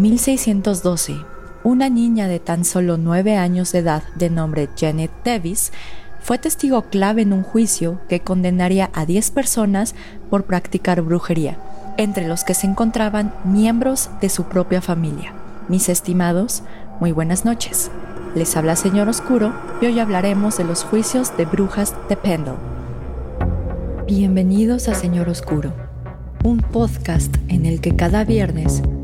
En 1612, una niña de tan solo nueve años de edad de nombre Janet Davis fue testigo clave en un juicio que condenaría a 10 personas por practicar brujería, entre los que se encontraban miembros de su propia familia. Mis estimados, muy buenas noches. Les habla Señor Oscuro y hoy hablaremos de los juicios de brujas de Pendle. Bienvenidos a Señor Oscuro, un podcast en el que cada viernes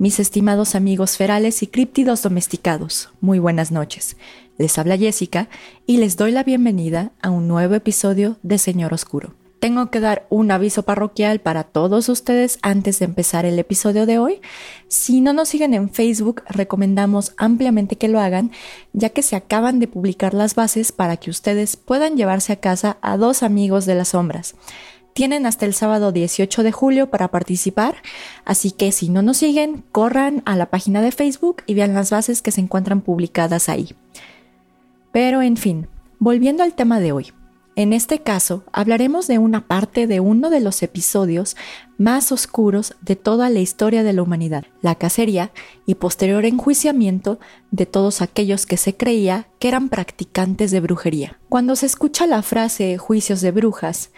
Mis estimados amigos ferales y críptidos domesticados, muy buenas noches. Les habla Jessica y les doy la bienvenida a un nuevo episodio de Señor Oscuro. Tengo que dar un aviso parroquial para todos ustedes antes de empezar el episodio de hoy. Si no nos siguen en Facebook, recomendamos ampliamente que lo hagan, ya que se acaban de publicar las bases para que ustedes puedan llevarse a casa a dos amigos de las sombras. Tienen hasta el sábado 18 de julio para participar, así que si no nos siguen, corran a la página de Facebook y vean las bases que se encuentran publicadas ahí. Pero en fin, volviendo al tema de hoy. En este caso, hablaremos de una parte de uno de los episodios más oscuros de toda la historia de la humanidad, la cacería y posterior enjuiciamiento de todos aquellos que se creía que eran practicantes de brujería. Cuando se escucha la frase juicios de brujas,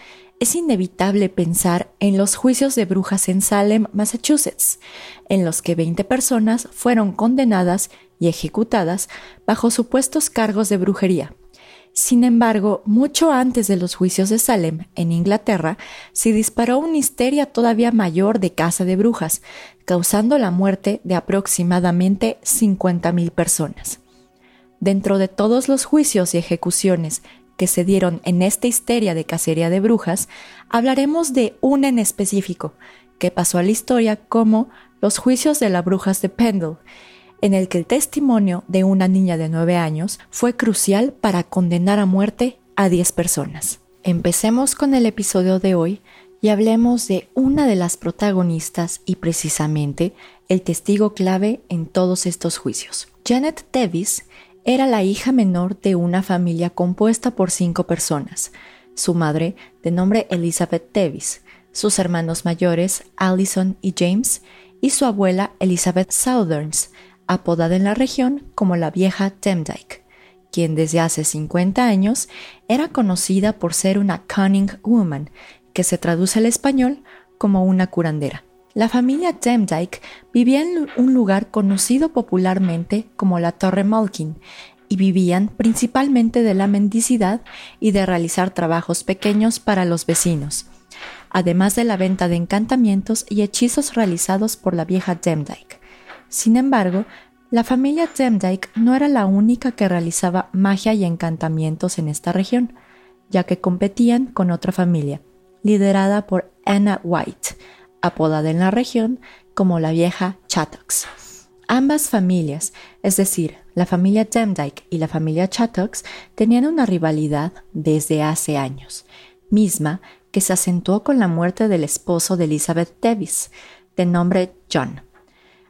es inevitable pensar en los juicios de brujas en Salem, Massachusetts, en los que 20 personas fueron condenadas y ejecutadas bajo supuestos cargos de brujería. Sin embargo, mucho antes de los juicios de Salem, en Inglaterra, se disparó una histeria todavía mayor de caza de brujas, causando la muerte de aproximadamente 50.000 personas. Dentro de todos los juicios y ejecuciones que se dieron en esta histeria de cacería de brujas, hablaremos de una en específico, que pasó a la historia como los juicios de las brujas de Pendle, en el que el testimonio de una niña de nueve años fue crucial para condenar a muerte a diez personas. Empecemos con el episodio de hoy y hablemos de una de las protagonistas y precisamente el testigo clave en todos estos juicios. Janet Davis era la hija menor de una familia compuesta por cinco personas, su madre, de nombre Elizabeth Davis, sus hermanos mayores, Allison y James, y su abuela Elizabeth Southerns, apodada en la región como la vieja Demdike, quien desde hace 50 años era conocida por ser una cunning woman, que se traduce al español como una curandera. La familia Demdike vivía en un lugar conocido popularmente como la Torre Malkin y vivían principalmente de la mendicidad y de realizar trabajos pequeños para los vecinos, además de la venta de encantamientos y hechizos realizados por la vieja Demdike. Sin embargo, la familia Demdike no era la única que realizaba magia y encantamientos en esta región, ya que competían con otra familia, liderada por Anna White, apodada en la región como la vieja Chattocks. Ambas familias, es decir, la familia Demdike y la familia Chattocks, tenían una rivalidad desde hace años, misma que se acentuó con la muerte del esposo de Elizabeth Davis, de nombre John.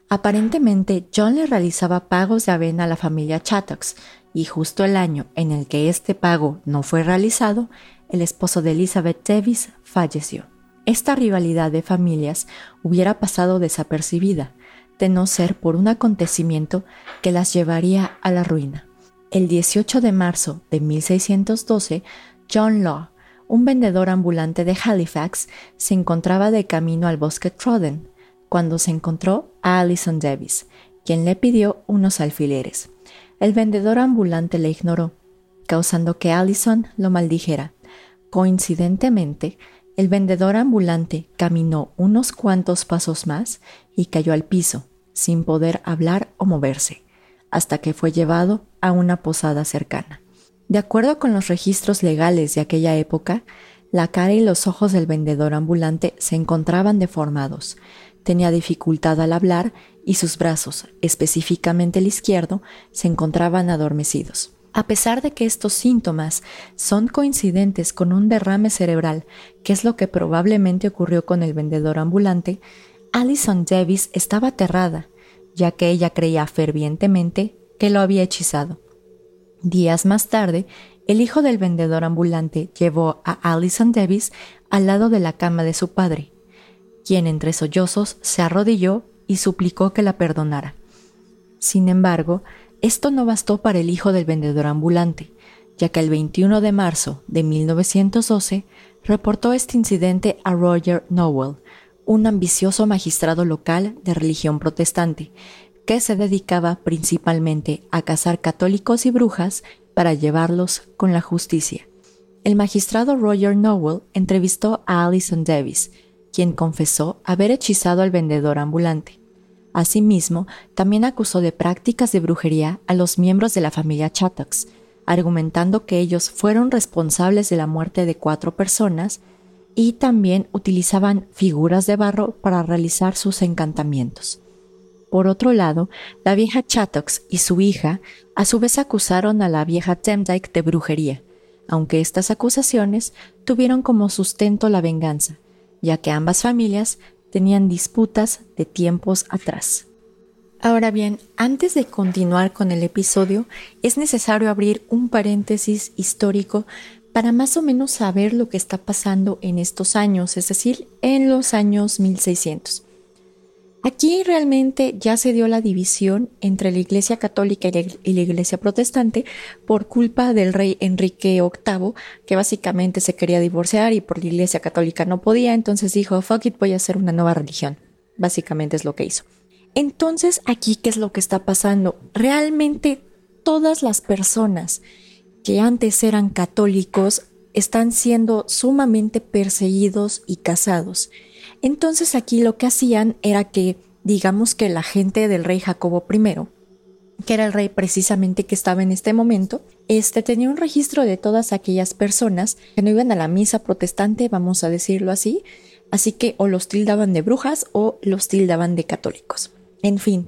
Aparentemente, John le realizaba pagos de avena a la familia Chattocks, y justo el año en el que este pago no fue realizado, el esposo de Elizabeth Davis falleció. Esta rivalidad de familias hubiera pasado desapercibida, de no ser por un acontecimiento que las llevaría a la ruina. El 18 de marzo de 1612, John Law, un vendedor ambulante de Halifax, se encontraba de camino al bosque Trodden, cuando se encontró a Alison Davis, quien le pidió unos alfileres. El vendedor ambulante le ignoró, causando que Allison lo maldijera. Coincidentemente, el vendedor ambulante caminó unos cuantos pasos más y cayó al piso, sin poder hablar o moverse, hasta que fue llevado a una posada cercana. De acuerdo con los registros legales de aquella época, la cara y los ojos del vendedor ambulante se encontraban deformados, tenía dificultad al hablar y sus brazos, específicamente el izquierdo, se encontraban adormecidos. A pesar de que estos síntomas son coincidentes con un derrame cerebral, que es lo que probablemente ocurrió con el vendedor ambulante, Alison Davis estaba aterrada, ya que ella creía fervientemente que lo había hechizado. Días más tarde, el hijo del vendedor ambulante llevó a Alison Davis al lado de la cama de su padre, quien entre sollozos se arrodilló y suplicó que la perdonara. Sin embargo, esto no bastó para el hijo del vendedor ambulante, ya que el 21 de marzo de 1912 reportó este incidente a Roger Nowell, un ambicioso magistrado local de religión protestante, que se dedicaba principalmente a cazar católicos y brujas para llevarlos con la justicia. El magistrado Roger Nowell entrevistó a Alison Davis, quien confesó haber hechizado al vendedor ambulante. Asimismo, también acusó de prácticas de brujería a los miembros de la familia Chattox, argumentando que ellos fueron responsables de la muerte de cuatro personas y también utilizaban figuras de barro para realizar sus encantamientos. Por otro lado, la vieja Chattox y su hija a su vez acusaron a la vieja Demdike de brujería, aunque estas acusaciones tuvieron como sustento la venganza, ya que ambas familias tenían disputas de tiempos atrás. Ahora bien, antes de continuar con el episodio, es necesario abrir un paréntesis histórico para más o menos saber lo que está pasando en estos años, es decir, en los años 1600. Aquí realmente ya se dio la división entre la Iglesia Católica y la Iglesia Protestante por culpa del rey Enrique VIII, que básicamente se quería divorciar y por la Iglesia Católica no podía, entonces dijo, fuck it, voy a hacer una nueva religión. Básicamente es lo que hizo. Entonces, aquí, ¿qué es lo que está pasando? Realmente todas las personas que antes eran católicos están siendo sumamente perseguidos y casados. Entonces aquí lo que hacían era que, digamos que la gente del rey Jacobo I, que era el rey precisamente que estaba en este momento, este tenía un registro de todas aquellas personas que no iban a la misa protestante, vamos a decirlo así, así que o los tildaban de brujas o los tildaban de católicos. En fin,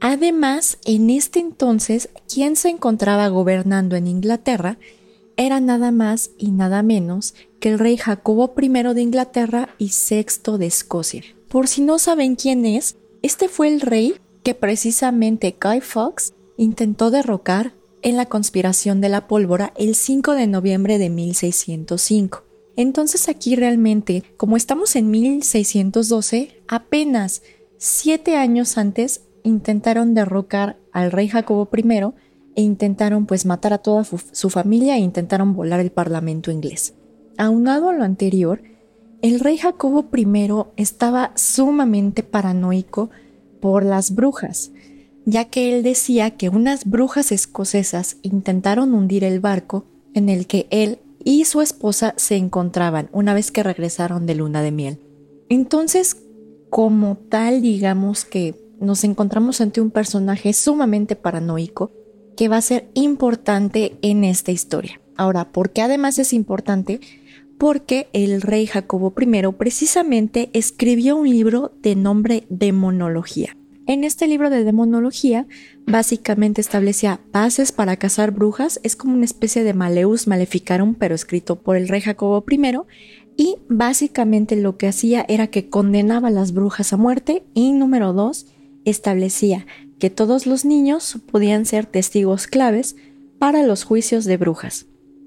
además, en este entonces, quien se encontraba gobernando en Inglaterra era nada más y nada menos que el rey Jacobo I de Inglaterra y VI de Escocia. Por si no saben quién es, este fue el rey que precisamente Guy Fawkes intentó derrocar en la conspiración de la pólvora el 5 de noviembre de 1605. Entonces aquí realmente, como estamos en 1612, apenas siete años antes intentaron derrocar al rey Jacobo I e intentaron pues matar a toda su familia e intentaron volar el parlamento inglés. Aunado a lo anterior, el rey Jacobo I estaba sumamente paranoico por las brujas, ya que él decía que unas brujas escocesas intentaron hundir el barco en el que él y su esposa se encontraban una vez que regresaron de luna de miel. Entonces, como tal, digamos que nos encontramos ante un personaje sumamente paranoico que va a ser importante en esta historia. Ahora, ¿por qué además es importante? Porque el rey Jacobo I precisamente escribió un libro de nombre Demonología. En este libro de demonología, básicamente establecía bases para cazar brujas, es como una especie de Maleus Maleficarum, pero escrito por el rey Jacobo I, y básicamente lo que hacía era que condenaba a las brujas a muerte, y número dos, establecía que todos los niños podían ser testigos claves para los juicios de brujas.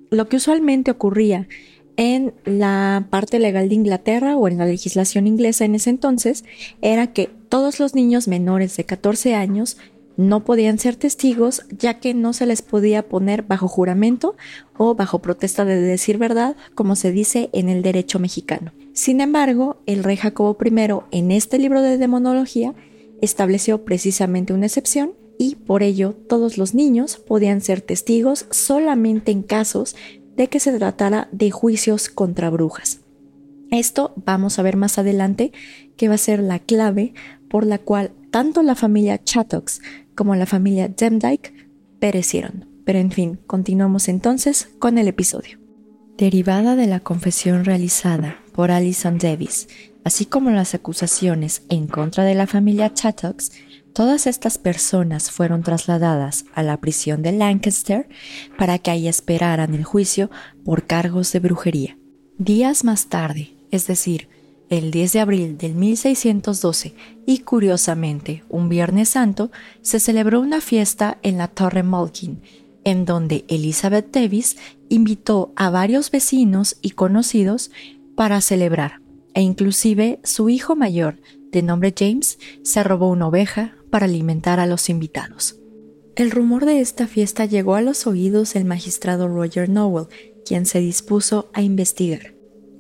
Lo que usualmente ocurría en la parte legal de Inglaterra o en la legislación inglesa en ese entonces era que todos los niños menores de 14 años no podían ser testigos ya que no se les podía poner bajo juramento o bajo protesta de decir verdad, como se dice en el derecho mexicano. Sin embargo, el rey Jacobo I en este libro de demonología estableció precisamente una excepción y por ello todos los niños podían ser testigos solamente en casos de que se tratara de juicios contra brujas. Esto vamos a ver más adelante que va a ser la clave por la cual tanto la familia Chattox como la familia Demdike perecieron. Pero en fin, continuamos entonces con el episodio. Derivada de la confesión realizada por Alison Davis así como las acusaciones en contra de la familia Chattox, todas estas personas fueron trasladadas a la prisión de Lancaster para que ahí esperaran el juicio por cargos de brujería. Días más tarde, es decir, el 10 de abril del 1612 y curiosamente un Viernes Santo, se celebró una fiesta en la Torre Malkin, en donde Elizabeth Davis invitó a varios vecinos y conocidos para celebrar, e inclusive su hijo mayor, de nombre James, se robó una oveja para alimentar a los invitados. El rumor de esta fiesta llegó a los oídos del magistrado Roger Nowell, quien se dispuso a investigar.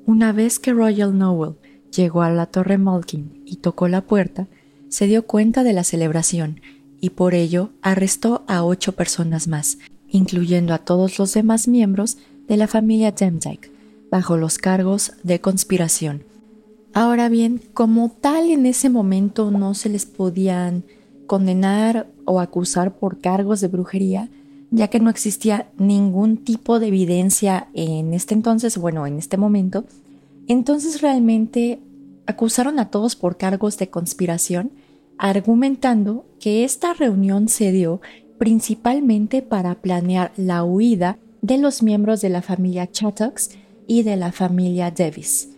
Una vez que Roger Nowell llegó a la Torre Malkin y tocó la puerta, se dio cuenta de la celebración y por ello arrestó a ocho personas más, incluyendo a todos los demás miembros de la familia Demdike, bajo los cargos de conspiración. Ahora bien, como tal en ese momento no se les podían condenar o acusar por cargos de brujería, ya que no existía ningún tipo de evidencia en este entonces, bueno, en este momento, entonces realmente acusaron a todos por cargos de conspiración, argumentando que esta reunión se dio principalmente para planear la huida de los miembros de la familia Chattox y de la familia Davis,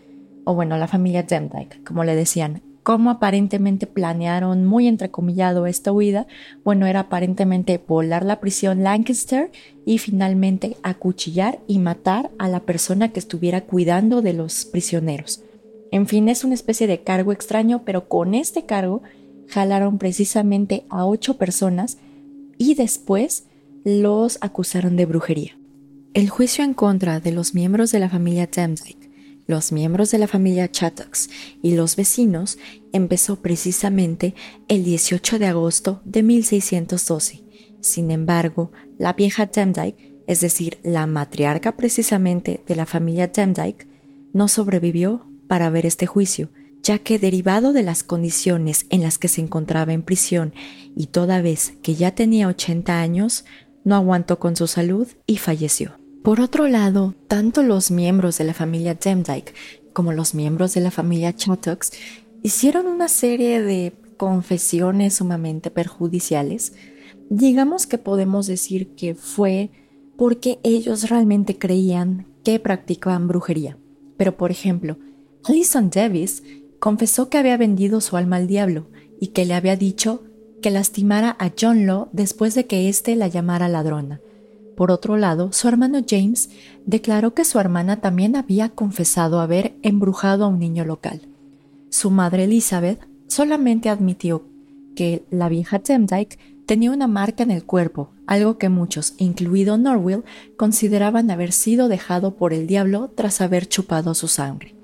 o bueno, la familia Demdike, como le decían. ¿Cómo aparentemente planearon muy entrecomillado esta huida? Bueno, era aparentemente volar la prisión Lancaster y finalmente acuchillar y matar a la persona que estuviera cuidando de los prisioneros. En fin, es una especie de cargo extraño, pero con este cargo jalaron precisamente a ocho personas y después los acusaron de brujería. El juicio en contra de los miembros de la familia Demdike, los miembros de la familia Chattox y los vecinos empezó precisamente el 18 de agosto de 1612. Sin embargo, la vieja Demdike, es decir, la matriarca precisamente de la familia Demdike, no sobrevivió para ver este juicio, ya que derivado de las condiciones en las que se encontraba en prisión y toda vez que ya tenía 80 años, no aguantó con su salud y falleció. Por otro lado, tanto los miembros de la familia Demdike como los miembros de la familia Chattox hicieron una serie de confesiones sumamente perjudiciales. Digamos que podemos decir que fue porque ellos realmente creían que practicaban brujería. Pero por ejemplo, Alison Davis confesó que había vendido su alma al diablo y que le había dicho que lastimara a John Law después de que éste la llamara ladrona. Por otro lado, su hermano James declaró que su hermana también había confesado haber embrujado a un niño local. Su madre Elizabeth solamente admitió que la vieja Demdike tenía una marca en el cuerpo, algo que muchos, incluido Norwell, consideraban haber sido dejado por el diablo tras haber chupado su sangre.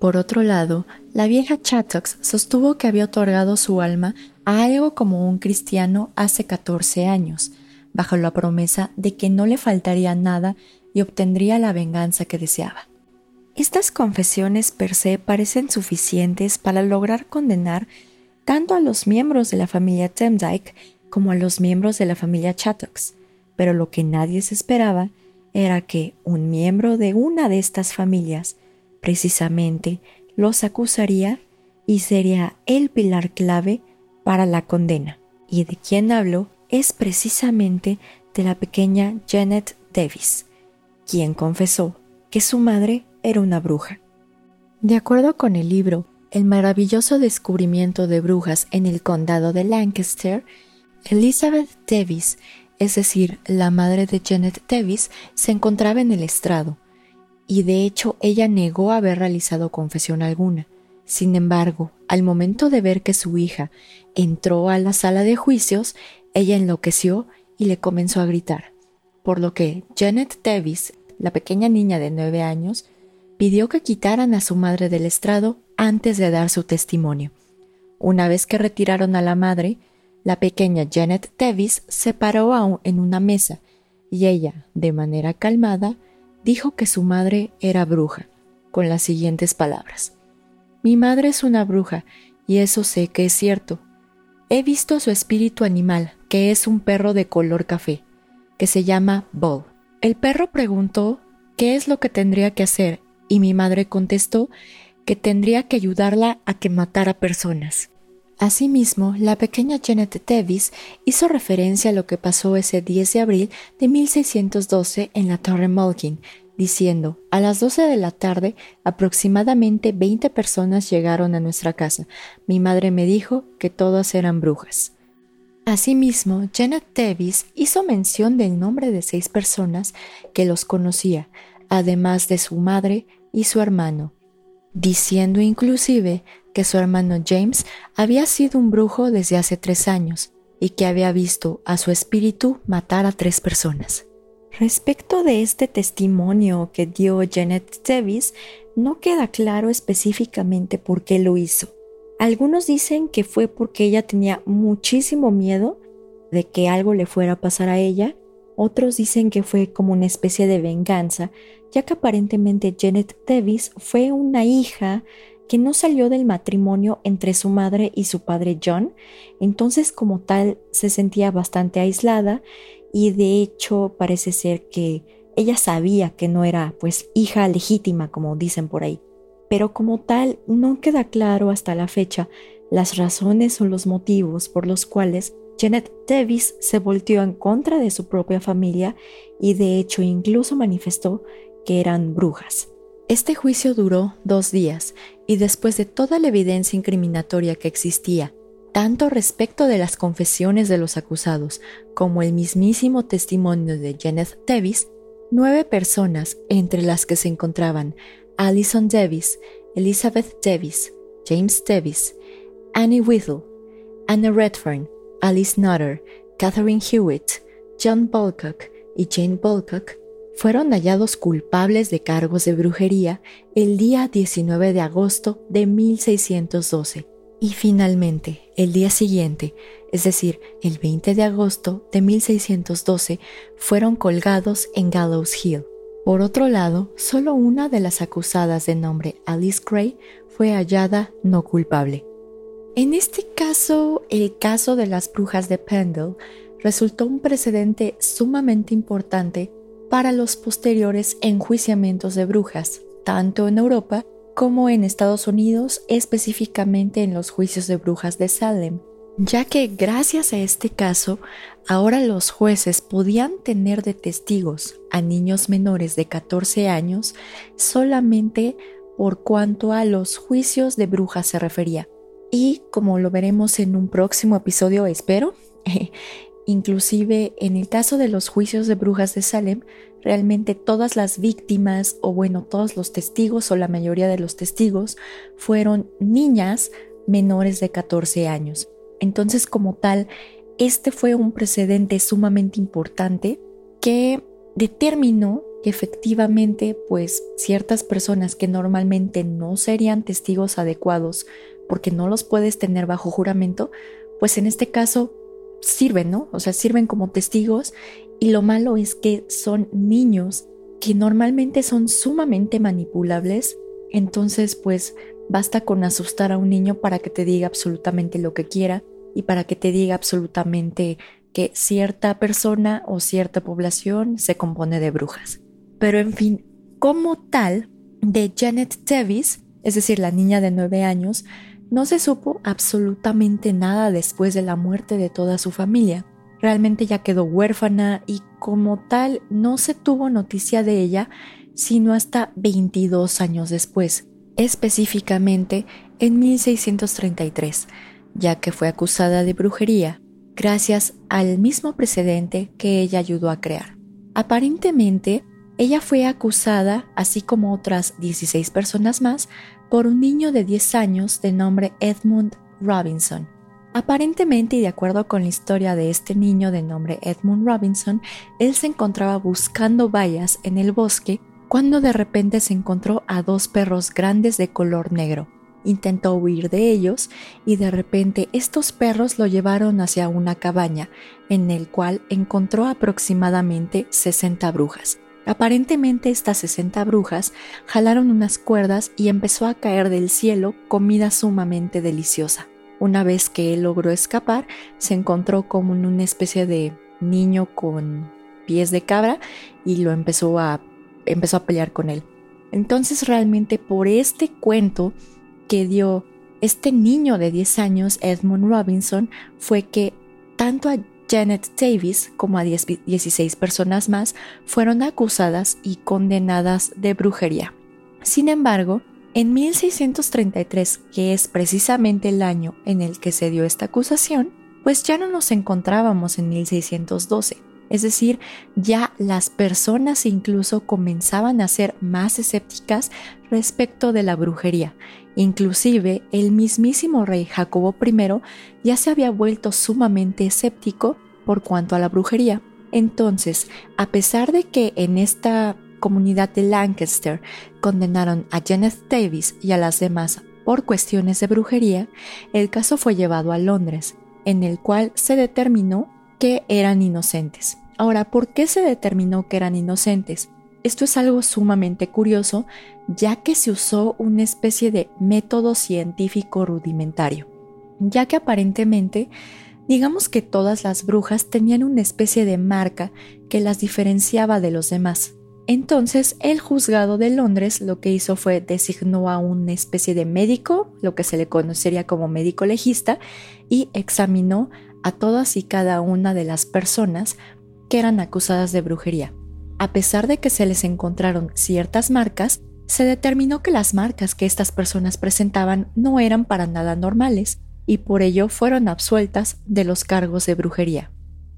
Por otro lado, la vieja Chattox sostuvo que había otorgado su alma a algo como un cristiano hace 14 años, bajo la promesa de que no le faltaría nada y obtendría la venganza que deseaba. Estas confesiones per se parecen suficientes para lograr condenar tanto a los miembros de la familia Temdike como a los miembros de la familia Chattox, pero lo que nadie se esperaba era que un miembro de una de estas familias precisamente los acusaría y sería el pilar clave para la condena. Y de quien hablo es precisamente de la pequeña Janet Davis, quien confesó que su madre era una bruja. De acuerdo con el libro El maravilloso descubrimiento de brujas en el condado de Lancaster, Elizabeth Davis, es decir, la madre de Janet Davis, se encontraba en el estrado, y de hecho ella negó haber realizado confesión alguna. Sin embargo, al momento de ver que su hija entró a la sala de juicios, ella enloqueció y le comenzó a gritar, por lo que Janet Davis, la pequeña niña de nueve años, pidió que quitaran a su madre del estrado antes de dar su testimonio. Una vez que retiraron a la madre, la pequeña Janet Davis se paró aún en una mesa y ella, de manera calmada, dijo que su madre era bruja, con las siguientes palabras. Mi madre es una bruja, y eso sé que es cierto. He visto su espíritu animal, que es un perro de color café, que se llama Bull. El perro preguntó qué es lo que tendría que hacer, y mi madre contestó que tendría que ayudarla a que matara personas. Asimismo, la pequeña Janet Davis hizo referencia a lo que pasó ese 10 de abril de 1612 en la Torre Mulkin, diciendo, a las 12 de la tarde aproximadamente 20 personas llegaron a nuestra casa. Mi madre me dijo que todas eran brujas. Asimismo, Janet Davis hizo mención del nombre de seis personas que los conocía, además de su madre y su hermano, diciendo inclusive que su hermano James había sido un brujo desde hace tres años y que había visto a su espíritu matar a tres personas. Respecto de este testimonio que dio Janet Davis, no queda claro específicamente por qué lo hizo. Algunos dicen que fue porque ella tenía muchísimo miedo de que algo le fuera a pasar a ella, otros dicen que fue como una especie de venganza, ya que aparentemente Janet Davis fue una hija que no salió del matrimonio entre su madre y su padre John, entonces como tal se sentía bastante aislada y de hecho parece ser que ella sabía que no era pues hija legítima como dicen por ahí pero como tal no queda claro hasta la fecha las razones o los motivos por los cuales Janet Davis se volteó en contra de su propia familia y de hecho incluso manifestó que eran brujas. Este juicio duró dos días y después de toda la evidencia incriminatoria que existía, tanto respecto de las confesiones de los acusados como el mismísimo testimonio de Janet Davis, nueve personas, entre las que se encontraban Alison Davis, Elizabeth Davis, James Davis, Annie Whittle, Anna Redfern, Alice Nutter, Catherine Hewitt, John Balcock y Jane Balcock fueron hallados culpables de cargos de brujería el día 19 de agosto de 1612 y finalmente el día siguiente, es decir, el 20 de agosto de 1612, fueron colgados en Gallows Hill. Por otro lado, solo una de las acusadas de nombre Alice Gray fue hallada no culpable. En este caso, el caso de las brujas de Pendle resultó un precedente sumamente importante para los posteriores enjuiciamientos de brujas, tanto en Europa como en Estados Unidos, específicamente en los juicios de brujas de Salem, ya que gracias a este caso, ahora los jueces podían tener de testigos a niños menores de 14 años solamente por cuanto a los juicios de brujas se refería. Y como lo veremos en un próximo episodio, espero, inclusive en el caso de los juicios de brujas de Salem, realmente todas las víctimas, o bueno, todos los testigos o la mayoría de los testigos, fueron niñas menores de 14 años. Entonces, como tal, este fue un precedente sumamente importante que determinó que efectivamente, pues ciertas personas que normalmente no serían testigos adecuados porque no los puedes tener bajo juramento, pues en este caso sirven, ¿no? O sea, sirven como testigos y lo malo es que son niños que normalmente son sumamente manipulables, entonces pues basta con asustar a un niño para que te diga absolutamente lo que quiera y para que te diga absolutamente que cierta persona o cierta población se compone de brujas. Pero en fin, como tal, de Janet Davis, es decir, la niña de nueve años, no se supo absolutamente nada después de la muerte de toda su familia. Realmente ya quedó huérfana y como tal no se tuvo noticia de ella sino hasta 22 años después, específicamente en 1633 ya que fue acusada de brujería gracias al mismo precedente que ella ayudó a crear. Aparentemente, ella fue acusada, así como otras 16 personas más, por un niño de 10 años de nombre Edmund Robinson. Aparentemente, y de acuerdo con la historia de este niño de nombre Edmund Robinson, él se encontraba buscando bayas en el bosque cuando de repente se encontró a dos perros grandes de color negro Intentó huir de ellos y de repente estos perros lo llevaron hacia una cabaña en el cual encontró aproximadamente 60 brujas. Aparentemente estas 60 brujas jalaron unas cuerdas y empezó a caer del cielo comida sumamente deliciosa. Una vez que él logró escapar, se encontró como en una especie de niño con pies de cabra y lo empezó a empezó a pelear con él. Entonces realmente por este cuento que dio este niño de 10 años, Edmund Robinson, fue que tanto a Janet Davis como a 16 personas más fueron acusadas y condenadas de brujería. Sin embargo, en 1633, que es precisamente el año en el que se dio esta acusación, pues ya no nos encontrábamos en 1612. Es decir, ya las personas incluso comenzaban a ser más escépticas respecto de la brujería. Inclusive el mismísimo rey Jacobo I ya se había vuelto sumamente escéptico por cuanto a la brujería. Entonces, a pesar de que en esta comunidad de Lancaster condenaron a Janet Davis y a las demás por cuestiones de brujería, el caso fue llevado a Londres, en el cual se determinó que eran inocentes. Ahora, ¿por qué se determinó que eran inocentes? Esto es algo sumamente curioso, ya que se usó una especie de método científico rudimentario, ya que aparentemente, digamos que todas las brujas tenían una especie de marca que las diferenciaba de los demás. Entonces, el juzgado de Londres lo que hizo fue designó a una especie de médico, lo que se le conocería como médico legista, y examinó a todas y cada una de las personas que eran acusadas de brujería. A pesar de que se les encontraron ciertas marcas, se determinó que las marcas que estas personas presentaban no eran para nada normales y por ello fueron absueltas de los cargos de brujería.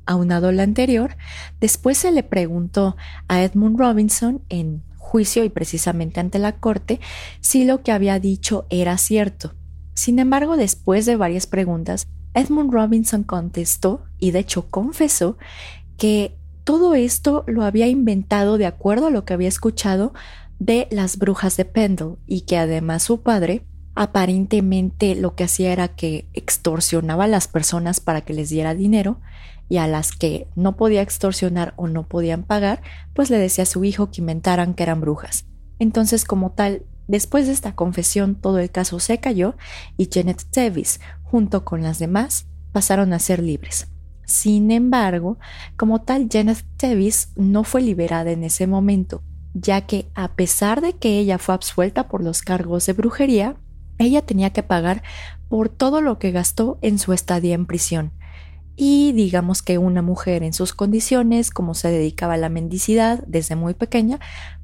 Aunado a lo anterior, después se le preguntó a Edmund Robinson en juicio y precisamente ante la corte si lo que había dicho era cierto. Sin embargo, después de varias preguntas, Edmund Robinson contestó y de hecho confesó que todo esto lo había inventado de acuerdo a lo que había escuchado de las brujas de Pendle y que además su padre aparentemente lo que hacía era que extorsionaba a las personas para que les diera dinero y a las que no podía extorsionar o no podían pagar, pues le decía a su hijo que inventaran que eran brujas. Entonces, como tal, después de esta confesión todo el caso se cayó y Janet Davis, junto con las demás, pasaron a ser libres. Sin embargo, como tal, Janet Davis no fue liberada en ese momento, ya que a pesar de que ella fue absuelta por los cargos de brujería, ella tenía que pagar por todo lo que gastó en su estadía en prisión. Y digamos que una mujer en sus condiciones, como se dedicaba a la mendicidad desde muy pequeña,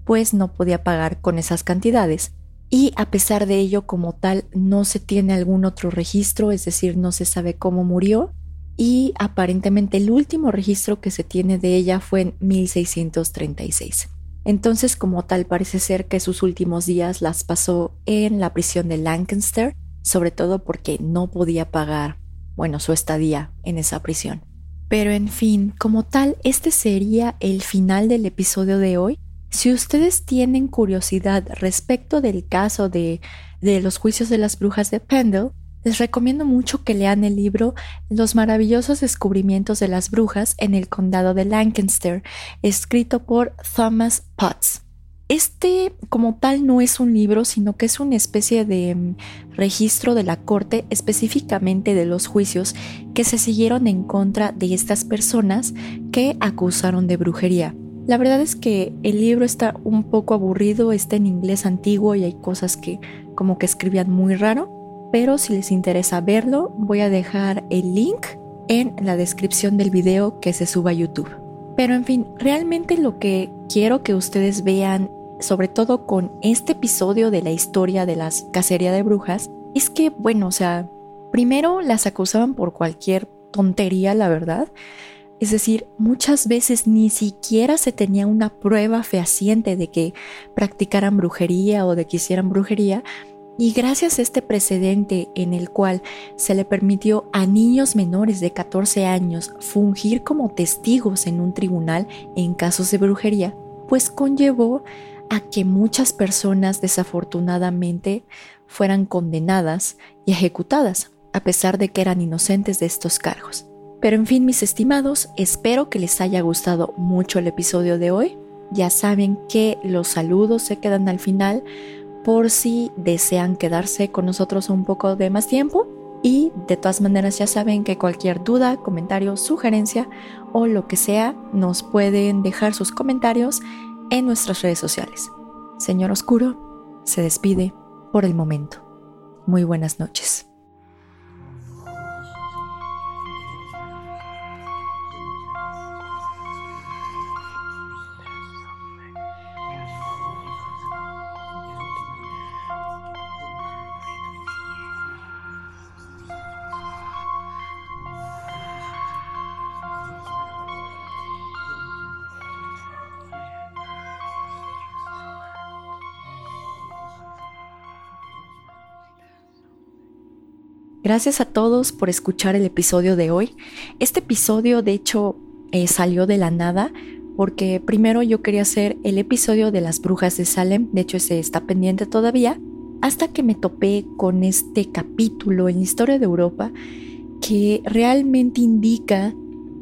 pues no podía pagar con esas cantidades. Y a pesar de ello, como tal, no se tiene algún otro registro, es decir, no se sabe cómo murió, y aparentemente el último registro que se tiene de ella fue en 1636. Entonces, como tal, parece ser que sus últimos días las pasó en la prisión de Lancaster, sobre todo porque no podía pagar, bueno, su estadía en esa prisión. Pero en fin, como tal, este sería el final del episodio de hoy. Si ustedes tienen curiosidad respecto del caso de, de los juicios de las brujas de Pendle, les recomiendo mucho que lean el libro Los maravillosos descubrimientos de las brujas en el condado de Lancaster, escrito por Thomas Potts. Este como tal no es un libro, sino que es una especie de mm, registro de la corte específicamente de los juicios que se siguieron en contra de estas personas que acusaron de brujería. La verdad es que el libro está un poco aburrido, está en inglés antiguo y hay cosas que como que escribían muy raro, pero si les interesa verlo, voy a dejar el link en la descripción del video que se suba a YouTube. Pero en fin, realmente lo que quiero que ustedes vean, sobre todo con este episodio de la historia de las cacería de brujas, es que, bueno, o sea, primero las acusaban por cualquier tontería, la verdad. Es decir, muchas veces ni siquiera se tenía una prueba fehaciente de que practicaran brujería o de que hicieran brujería, y gracias a este precedente en el cual se le permitió a niños menores de 14 años fungir como testigos en un tribunal en casos de brujería, pues conllevó a que muchas personas desafortunadamente fueran condenadas y ejecutadas, a pesar de que eran inocentes de estos cargos. Pero en fin, mis estimados, espero que les haya gustado mucho el episodio de hoy. Ya saben que los saludos se quedan al final por si desean quedarse con nosotros un poco de más tiempo. Y de todas maneras ya saben que cualquier duda, comentario, sugerencia o lo que sea, nos pueden dejar sus comentarios en nuestras redes sociales. Señor Oscuro se despide por el momento. Muy buenas noches. Gracias a todos por escuchar el episodio de hoy. Este episodio de hecho eh, salió de la nada porque primero yo quería hacer el episodio de las brujas de Salem, de hecho ese está pendiente todavía, hasta que me topé con este capítulo en la historia de Europa que realmente indica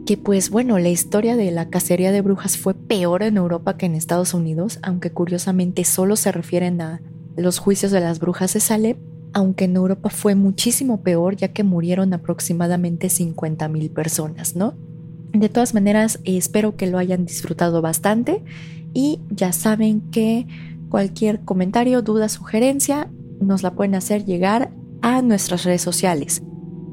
que pues bueno, la historia de la cacería de brujas fue peor en Europa que en Estados Unidos, aunque curiosamente solo se refieren a los juicios de las brujas de Salem aunque en Europa fue muchísimo peor ya que murieron aproximadamente 50.000 personas, ¿no? De todas maneras, espero que lo hayan disfrutado bastante y ya saben que cualquier comentario, duda, sugerencia nos la pueden hacer llegar a nuestras redes sociales.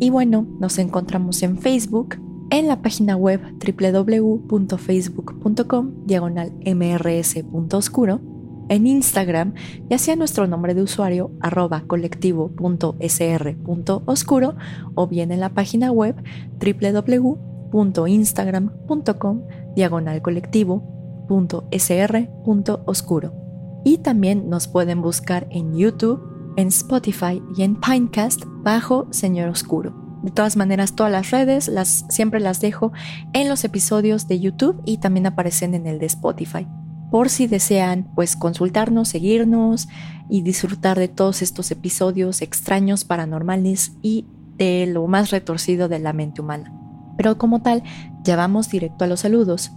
Y bueno, nos encontramos en Facebook, en la página web www.facebook.com diagonal mrs.oscuro en Instagram, ya sea nuestro nombre de usuario arroba colectivo.sr.oscuro o bien en la página web www.instagram.com diagonal colectivo.sr.oscuro. Y también nos pueden buscar en YouTube, en Spotify y en Pinecast bajo Señor Oscuro. De todas maneras, todas las redes las, siempre las dejo en los episodios de YouTube y también aparecen en el de Spotify por si desean pues consultarnos, seguirnos y disfrutar de todos estos episodios extraños, paranormales y de lo más retorcido de la mente humana. Pero como tal, ya vamos directo a los saludos.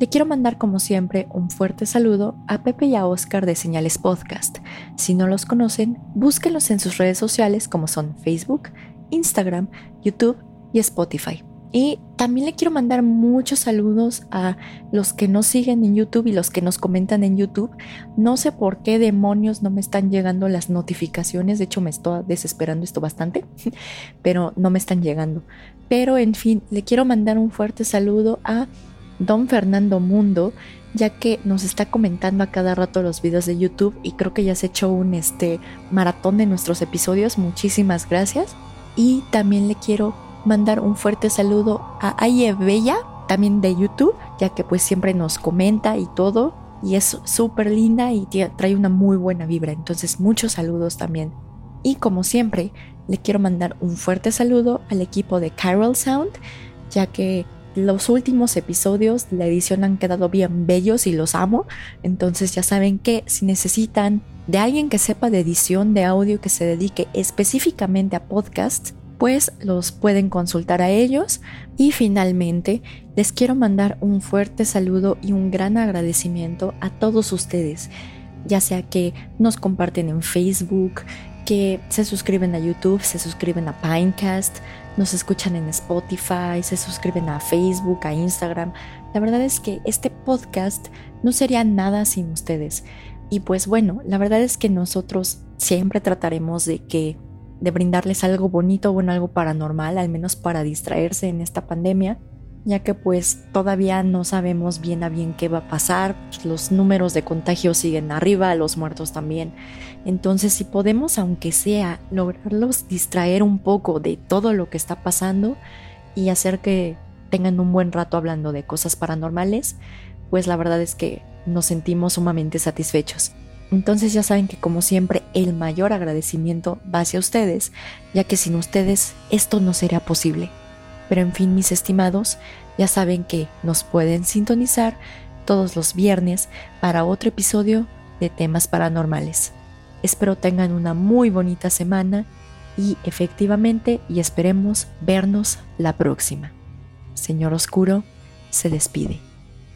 Le quiero mandar como siempre un fuerte saludo a Pepe y a Oscar de Señales Podcast. Si no los conocen, búsquenlos en sus redes sociales como son Facebook, Instagram, YouTube y Spotify. Y también le quiero mandar muchos saludos a los que nos siguen en YouTube y los que nos comentan en YouTube. No sé por qué demonios no me están llegando las notificaciones. De hecho, me estoy desesperando esto bastante, pero no me están llegando. Pero en fin, le quiero mandar un fuerte saludo a Don Fernando Mundo, ya que nos está comentando a cada rato los videos de YouTube y creo que ya se hecho un este maratón de nuestros episodios. Muchísimas gracias. Y también le quiero mandar un fuerte saludo a Aye Bella, también de YouTube, ya que pues siempre nos comenta y todo, y es súper linda y trae una muy buena vibra, entonces muchos saludos también. Y como siempre, le quiero mandar un fuerte saludo al equipo de Carol Sound, ya que los últimos episodios de la edición han quedado bien bellos y los amo, entonces ya saben que si necesitan de alguien que sepa de edición de audio que se dedique específicamente a podcasts, pues los pueden consultar a ellos. Y finalmente, les quiero mandar un fuerte saludo y un gran agradecimiento a todos ustedes, ya sea que nos comparten en Facebook, que se suscriben a YouTube, se suscriben a Pinecast, nos escuchan en Spotify, se suscriben a Facebook, a Instagram. La verdad es que este podcast no sería nada sin ustedes. Y pues bueno, la verdad es que nosotros siempre trataremos de que de brindarles algo bonito, bueno, algo paranormal, al menos para distraerse en esta pandemia, ya que pues todavía no sabemos bien a bien qué va a pasar, los números de contagio siguen arriba, los muertos también. Entonces, si podemos, aunque sea, lograrlos distraer un poco de todo lo que está pasando y hacer que tengan un buen rato hablando de cosas paranormales, pues la verdad es que nos sentimos sumamente satisfechos. Entonces ya saben que como siempre el mayor agradecimiento va hacia ustedes, ya que sin ustedes esto no sería posible. Pero en fin, mis estimados, ya saben que nos pueden sintonizar todos los viernes para otro episodio de temas paranormales. Espero tengan una muy bonita semana y efectivamente y esperemos vernos la próxima. Señor Oscuro se despide.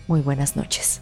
Muy buenas noches.